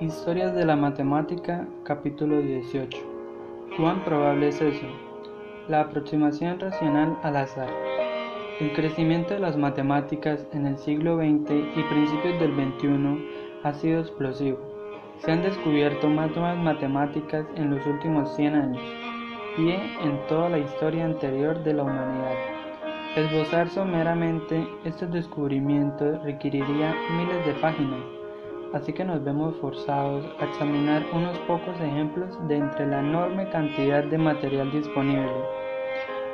Historias de la Matemática, capítulo 18. ¿Cuán probable es eso? La aproximación racional al azar. El crecimiento de las matemáticas en el siglo XX y principios del XXI ha sido explosivo. Se han descubierto más nuevas matemáticas en los últimos 100 años, pie en toda la historia anterior de la humanidad. Esbozar someramente estos descubrimientos requeriría miles de páginas así que nos vemos forzados a examinar unos pocos ejemplos de entre la enorme cantidad de material disponible.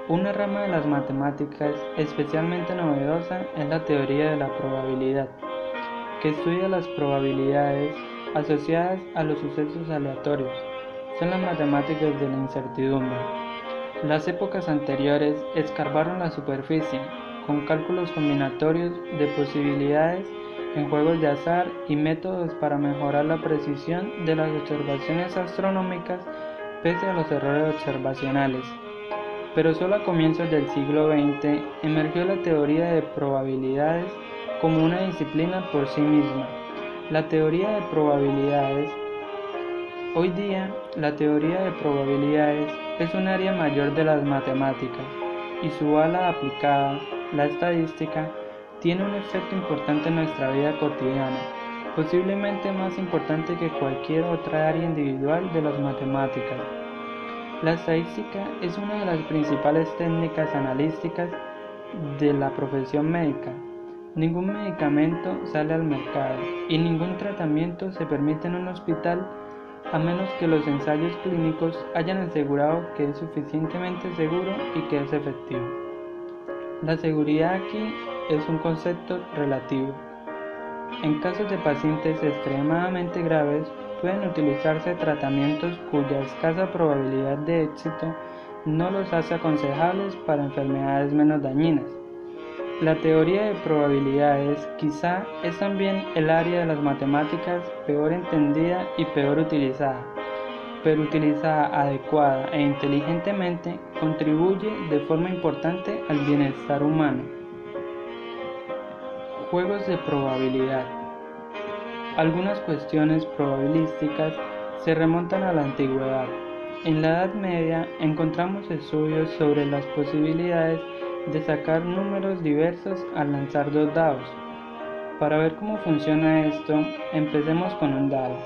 Una rama de las matemáticas especialmente novedosa es la teoría de la probabilidad, que estudia las probabilidades asociadas a los sucesos aleatorios. Son las matemáticas de la incertidumbre. Las épocas anteriores escarbaron la superficie con cálculos combinatorios de posibilidades en juegos de azar y métodos para mejorar la precisión de las observaciones astronómicas pese a los errores observacionales. Pero solo a comienzos del siglo XX emergió la teoría de probabilidades como una disciplina por sí misma. La teoría de probabilidades Hoy día, la teoría de probabilidades es un área mayor de las matemáticas y su ala aplicada, la estadística, tiene un efecto importante en nuestra vida cotidiana, posiblemente más importante que cualquier otra área individual de las matemáticas. La estadística es una de las principales técnicas analíticas de la profesión médica. Ningún medicamento sale al mercado y ningún tratamiento se permite en un hospital a menos que los ensayos clínicos hayan asegurado que es suficientemente seguro y que es efectivo. La seguridad aquí es un concepto relativo. En casos de pacientes extremadamente graves, pueden utilizarse tratamientos cuya escasa probabilidad de éxito no los hace aconsejables para enfermedades menos dañinas. La teoría de probabilidades quizá es también el área de las matemáticas peor entendida y peor utilizada, pero utilizada adecuada e inteligentemente contribuye de forma importante al bienestar humano. Juegos de probabilidad. Algunas cuestiones probabilísticas se remontan a la antigüedad. En la Edad Media encontramos estudios sobre las posibilidades de sacar números diversos al lanzar dos dados. Para ver cómo funciona esto, empecemos con un dado.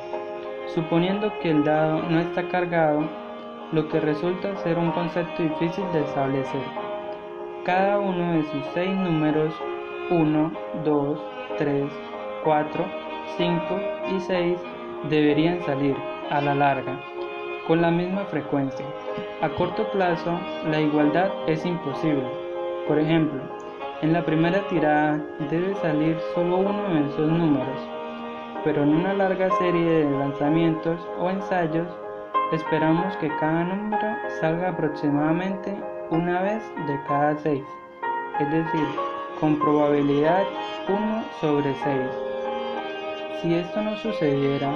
Suponiendo que el dado no está cargado, lo que resulta ser un concepto difícil de establecer. Cada uno de sus seis números 1, 2, 3, 4, 5 y 6 deberían salir a la larga con la misma frecuencia. A corto plazo, la igualdad es imposible. Por ejemplo, en la primera tirada debe salir solo uno de esos números, pero en una larga serie de lanzamientos o ensayos esperamos que cada número salga aproximadamente una vez de cada seis, es decir, con probabilidad 1 sobre 6. Si esto no sucediera,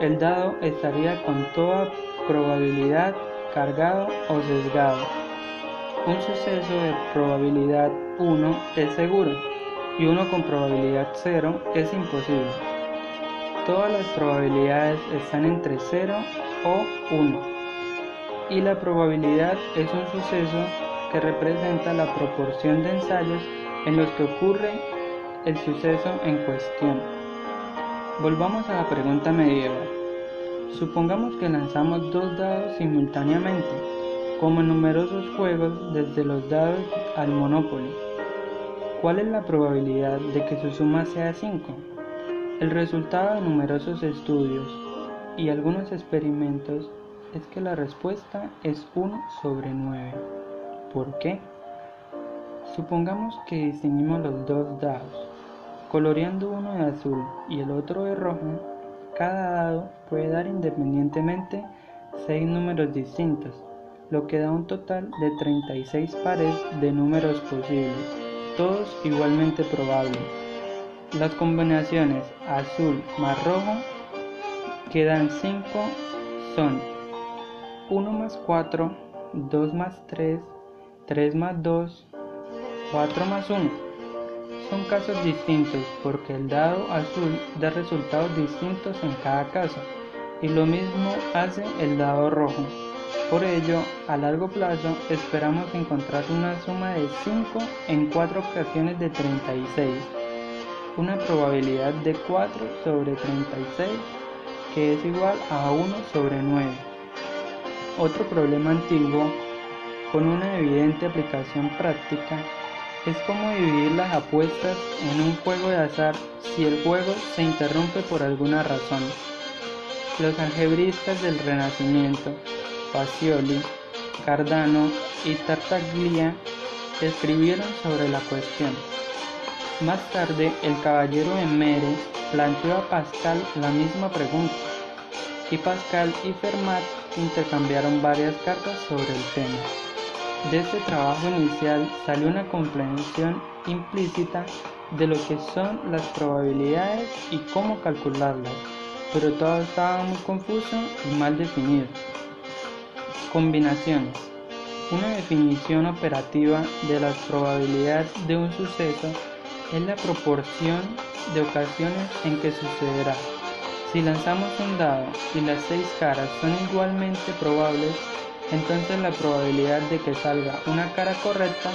el dado estaría con toda probabilidad cargado o sesgado. Un suceso de probabilidad 1 es seguro y uno con probabilidad 0 es imposible. Todas las probabilidades están entre 0 o 1 y la probabilidad es un suceso que representa la proporción de ensayos en los que ocurre el suceso en cuestión. Volvamos a la pregunta medieval. Supongamos que lanzamos dos dados simultáneamente, como en numerosos juegos desde los dados al Monopoly. ¿Cuál es la probabilidad de que su suma sea 5? El resultado de numerosos estudios y algunos experimentos es que la respuesta es 1 sobre 9. ¿Por qué? Supongamos que distinguimos los dos dados. Coloreando uno de azul y el otro de rojo, cada dado puede dar independientemente seis números distintos, lo que da un total de 36 pares de números posibles, todos igualmente probables. Las combinaciones azul más rojo que dan 5 son 1 más 4, 2 más 3, 3 más 2, 4 más 1 son casos distintos porque el dado azul da resultados distintos en cada caso y lo mismo hace el dado rojo. Por ello, a largo plazo esperamos encontrar una suma de 5 en 4 ocasiones de 36, una probabilidad de 4 sobre 36 que es igual a 1 sobre 9. Otro problema antiguo con una evidente aplicación práctica es como dividir las apuestas en un juego de azar si el juego se interrumpe por alguna razón. Los algebristas del Renacimiento, Pacioli, Cardano y Tartaglia escribieron sobre la cuestión. Más tarde, el caballero Emere planteó a Pascal la misma pregunta, y Pascal y Fermat intercambiaron varias cartas sobre el tema. De este trabajo inicial salió una comprensión implícita de lo que son las probabilidades y cómo calcularlas, pero todo estaba muy confuso y mal definido. Combinaciones. Una definición operativa de las probabilidades de un suceso es la proporción de ocasiones en que sucederá. Si lanzamos un dado y las seis caras son igualmente probables, entonces la probabilidad de que salga una cara correcta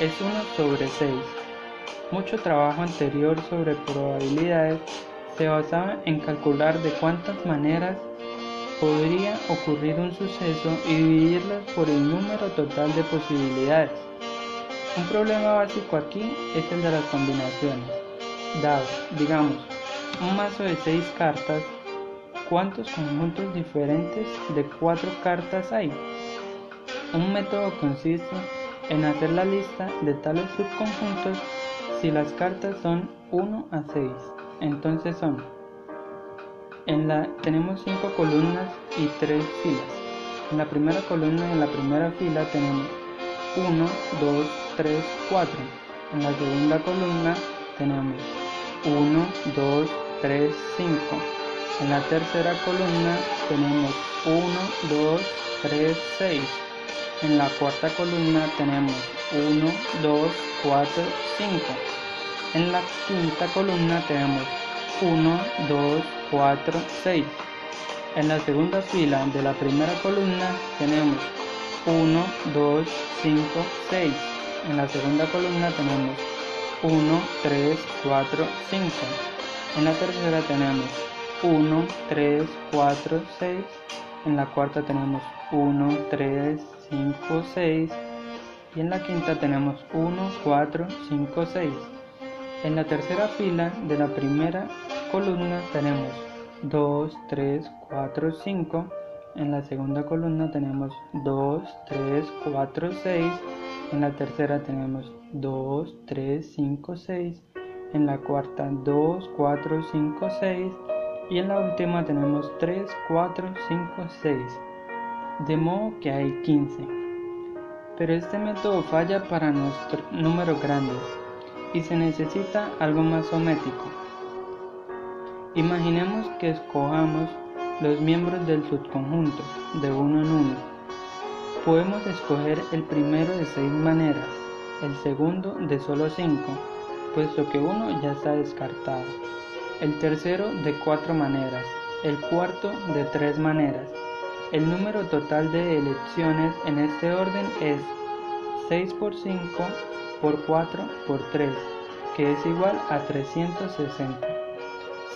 es 1 sobre 6. Mucho trabajo anterior sobre probabilidades se basaba en calcular de cuántas maneras podría ocurrir un suceso y dividirlas por el número total de posibilidades. Un problema básico aquí es el de las combinaciones. Dado, digamos, un mazo de 6 cartas ¿Cuántos conjuntos diferentes de cuatro cartas hay? Un método consiste en hacer la lista de tales subconjuntos si las cartas son 1 a 6. Entonces son en la tenemos 5 columnas y 3 filas. En la primera columna y en la primera fila tenemos 1, 2, 3, 4. En la segunda columna tenemos 1, 2, 3, 5. En la tercera columna tenemos 1, 2, 3, 6. En la cuarta columna tenemos 1, 2, 4, 5. En la quinta columna tenemos 1, 2, 4, 6. En la segunda fila de la primera columna tenemos 1, 2, 5, 6. En la segunda columna tenemos 1, 3, 4, 5. En la tercera tenemos 1, 3, 4, 6. En la cuarta tenemos 1, 3, 5, 6. Y en la quinta tenemos 1, 4, 5, 6. En la tercera fila de la primera columna tenemos 2, 3, 4, 5. En la segunda columna tenemos 2, 3, 4, 6. En la tercera tenemos 2, 3, 5, 6. En la cuarta 2, 4, 5, 6 y en la última tenemos 3, 4, 5, 6, de modo que hay 15. Pero este método falla para nuestros números grandes y se necesita algo más somético. Imaginemos que escojamos los miembros del subconjunto de uno en uno. Podemos escoger el primero de seis maneras, el segundo de solo cinco, puesto que uno ya está descartado el tercero de cuatro maneras, el cuarto de tres maneras. El número total de elecciones en este orden es 6 por 5 por 4 por 3, que es igual a 360.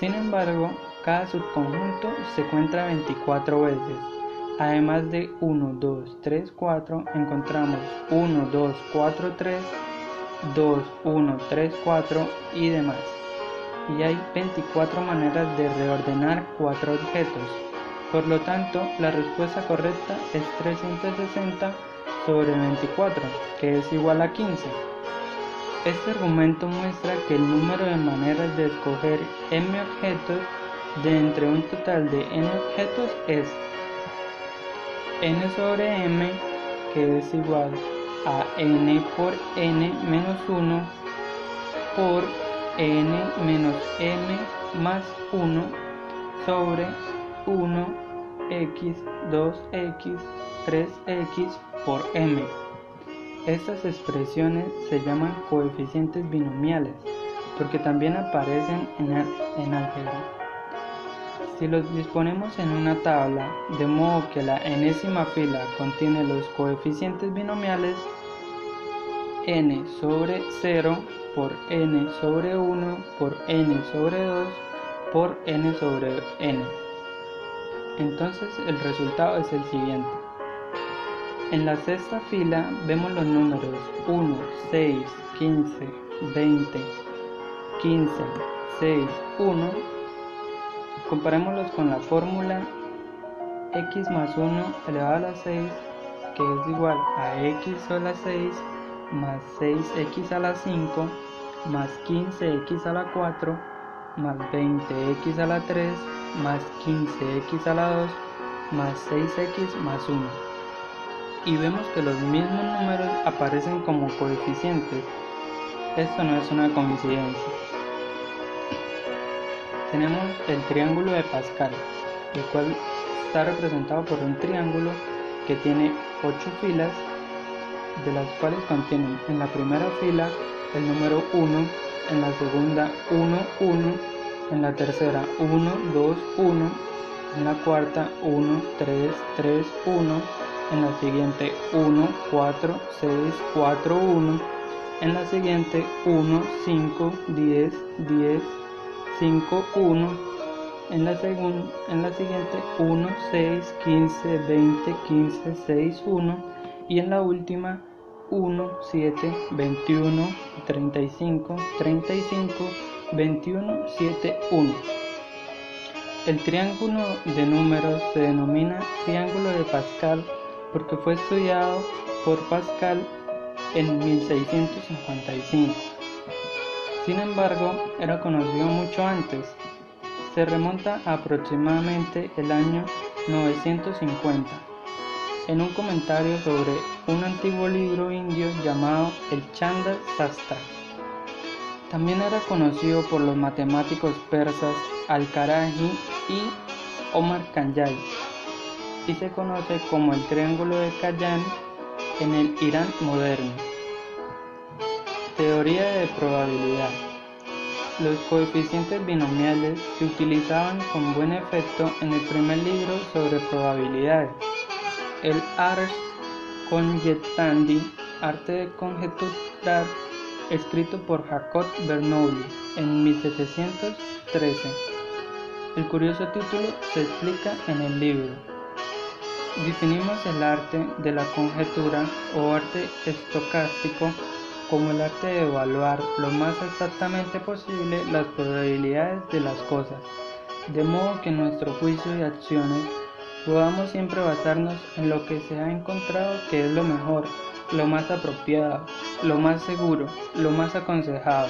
Sin embargo, cada subconjunto se cuenta 24 veces. Además de 1, 2, 3, 4, encontramos 1, 2, 4, 3, 2, 1, 3, 4 y demás y hay 24 maneras de reordenar cuatro objetos. Por lo tanto, la respuesta correcta es 360 sobre 24, que es igual a 15. Este argumento muestra que el número de maneras de escoger m objetos de entre un total de n objetos es n sobre m, que es igual a n por n menos 1 por n menos m más 1 sobre 1 x 2x 3x por m. Estas expresiones se llaman coeficientes binomiales porque también aparecen en, en álgebra. Si los disponemos en una tabla, de modo que la enésima fila contiene los coeficientes binomiales n sobre 0 por n sobre 1 por n sobre 2 por n sobre n. Entonces el resultado es el siguiente. En la sexta fila vemos los números 1, 6, 15, 20, 15, 6, 1. Comparémoslos con la fórmula x más 1 elevado a la 6 que es igual a x a la 6 más 6x a la 5 más 15x a la 4 más 20x a la 3 más 15x a la 2 más 6x más 1 y vemos que los mismos números aparecen como coeficientes. Esto no es una coincidencia. Tenemos el triángulo de Pascal el cual está representado por un triángulo que tiene 8 filas de las cuales contienen en la primera fila el número 1, en la segunda 1, 1, en la tercera 1, 2, 1, en la cuarta 1, 3, 3, 1, en la siguiente 1, 4, 6, 4, 1, en la siguiente 1, 5, 10, 10, 5, 1, en la, en la siguiente 1, 6, 15, 20, 15, 6, 1 y en la última 1, 7, 21, 35, 35, 21, 7, 1. El triángulo de números se denomina triángulo de Pascal porque fue estudiado por Pascal en 1655. Sin embargo, era conocido mucho antes. Se remonta a aproximadamente el año 950 en un comentario sobre un antiguo libro indio llamado el Chanda Sastra. También era conocido por los matemáticos persas Al-Karaji y Omar Khayyam y se conoce como el Triángulo de Khayyam en el Irán moderno. Teoría de probabilidad. Los coeficientes binomiales se utilizaban con buen efecto en el primer libro sobre probabilidades el Ars Conjectandi, arte de conjeturar, escrito por Jacob Bernoulli en 1713. El curioso título se explica en el libro. Definimos el arte de la conjetura o arte estocástico como el arte de evaluar lo más exactamente posible las probabilidades de las cosas, de modo que nuestro juicio y acciones podamos siempre basarnos en lo que se ha encontrado que es lo mejor, lo más apropiado, lo más seguro, lo más aconsejado.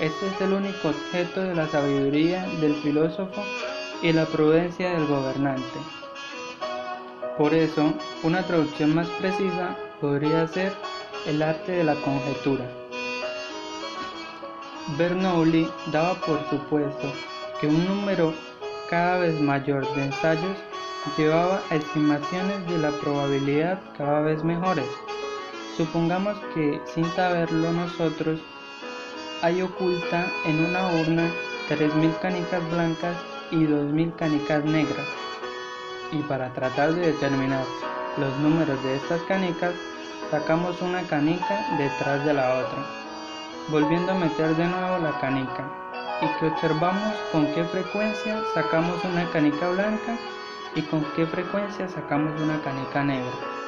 Este es el único objeto de la sabiduría del filósofo y la prudencia del gobernante. Por eso, una traducción más precisa podría ser el arte de la conjetura. Bernoulli daba por supuesto que un número cada vez mayor de ensayos llevaba a estimaciones de la probabilidad cada vez mejores. Supongamos que, sin saberlo nosotros, hay oculta en una urna 3.000 canicas blancas y 2.000 canicas negras. Y para tratar de determinar los números de estas canicas, sacamos una canica detrás de la otra, volviendo a meter de nuevo la canica, y que observamos con qué frecuencia sacamos una canica blanca y con qué frecuencia sacamos una canica negra.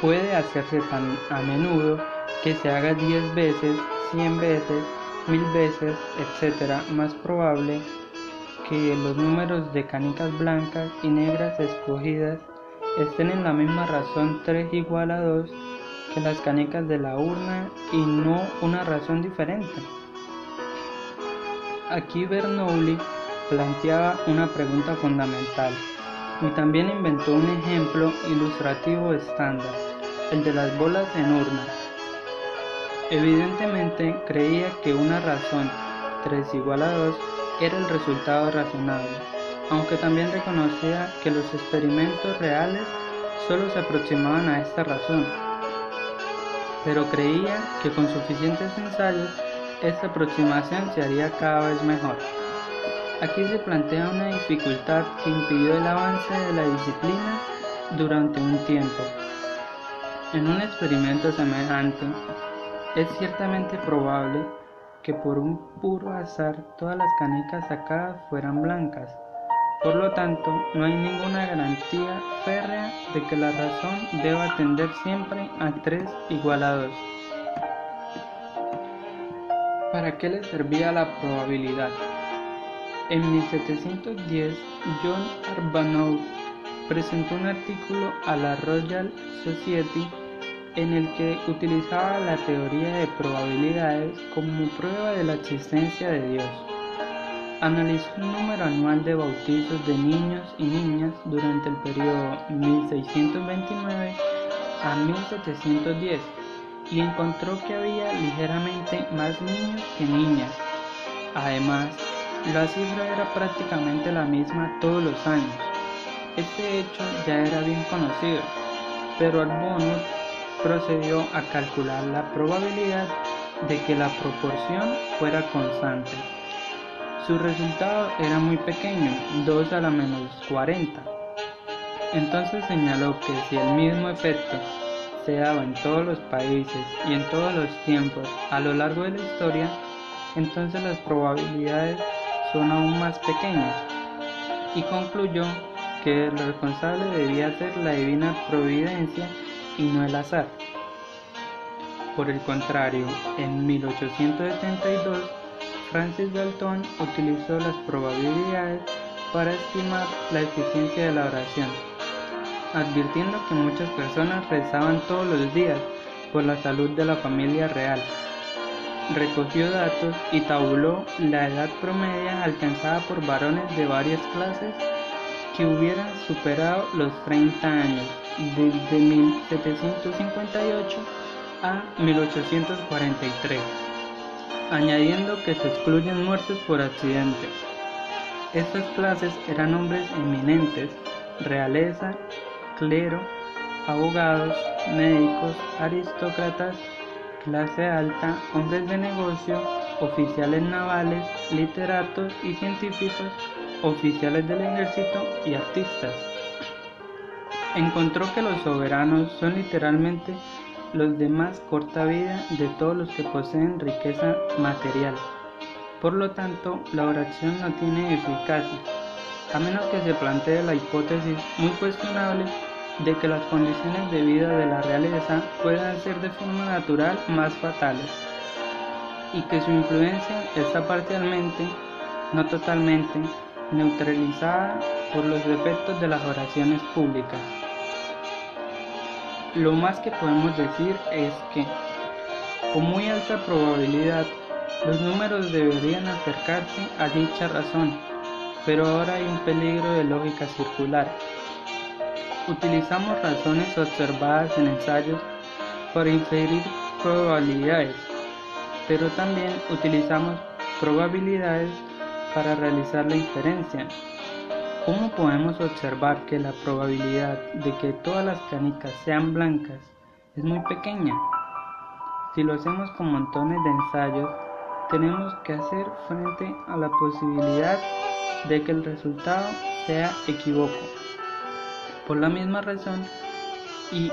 Puede hacerse tan a menudo que se haga 10 veces, 100 veces, 1000 veces, etc. Más probable que los números de canicas blancas y negras escogidas estén en la misma razón 3 igual a 2 que las canicas de la urna y no una razón diferente. Aquí Bernoulli planteaba una pregunta fundamental y también inventó un ejemplo ilustrativo estándar, el de las bolas en urna. Evidentemente creía que una razón 3 igual a 2 era el resultado razonable, aunque también reconocía que los experimentos reales solo se aproximaban a esta razón. Pero creía que con suficientes ensayos esta aproximación se haría cada vez mejor. Aquí se plantea una dificultad que impidió el avance de la disciplina durante un tiempo. En un experimento semejante, es ciertamente probable que por un puro azar todas las canicas sacadas fueran blancas. Por lo tanto, no hay ninguna garantía férrea de que la razón deba tender siempre a 3 igual a 2. ¿Para qué le servía la probabilidad? En 1710, John Arbuckle presentó un artículo a la Royal Society en el que utilizaba la teoría de probabilidades como prueba de la existencia de Dios. Analizó el número anual de bautizos de niños y niñas durante el periodo 1629 a 1710 y encontró que había ligeramente más niños que niñas. Además, la cifra era prácticamente la misma todos los años. Este hecho ya era bien conocido, pero Arbonne procedió a calcular la probabilidad de que la proporción fuera constante. Su resultado era muy pequeño, 2 a la menos 40. Entonces señaló que si el mismo efecto se daba en todos los países y en todos los tiempos a lo largo de la historia, entonces las probabilidades son aún más pequeñas. Y concluyó que el responsable debía ser la divina providencia y no el azar. Por el contrario, en 1872, Francis Galton utilizó las probabilidades para estimar la eficiencia de la oración advirtiendo que muchas personas rezaban todos los días por la salud de la familia real. Recogió datos y tabuló la edad promedia alcanzada por varones de varias clases que hubieran superado los 30 años desde 1758 a 1843, añadiendo que se excluyen muertes por accidente. Estas clases eran hombres eminentes, realeza clero, abogados, médicos, aristócratas, clase alta, hombres de negocio, oficiales navales, literatos y científicos, oficiales del ejército y artistas. Encontró que los soberanos son literalmente los de más corta vida de todos los que poseen riqueza material. Por lo tanto, la oración no tiene eficacia, a menos que se plantee la hipótesis muy cuestionable de que las condiciones de vida de la realeza puedan ser de forma natural más fatales y que su influencia está parcialmente, no totalmente, neutralizada por los defectos de las oraciones públicas. Lo más que podemos decir es que, con muy alta probabilidad, los números deberían acercarse a dicha razón, pero ahora hay un peligro de lógica circular Utilizamos razones observadas en ensayos para inferir probabilidades, pero también utilizamos probabilidades para realizar la inferencia. ¿Cómo podemos observar que la probabilidad de que todas las canicas sean blancas es muy pequeña? Si lo hacemos con montones de ensayos, tenemos que hacer frente a la posibilidad de que el resultado sea equívoco por la misma razón y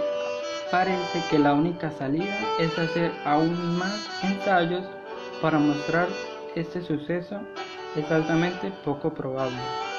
parece que la única salida es hacer aún más ensayos para mostrar este suceso es altamente poco probable.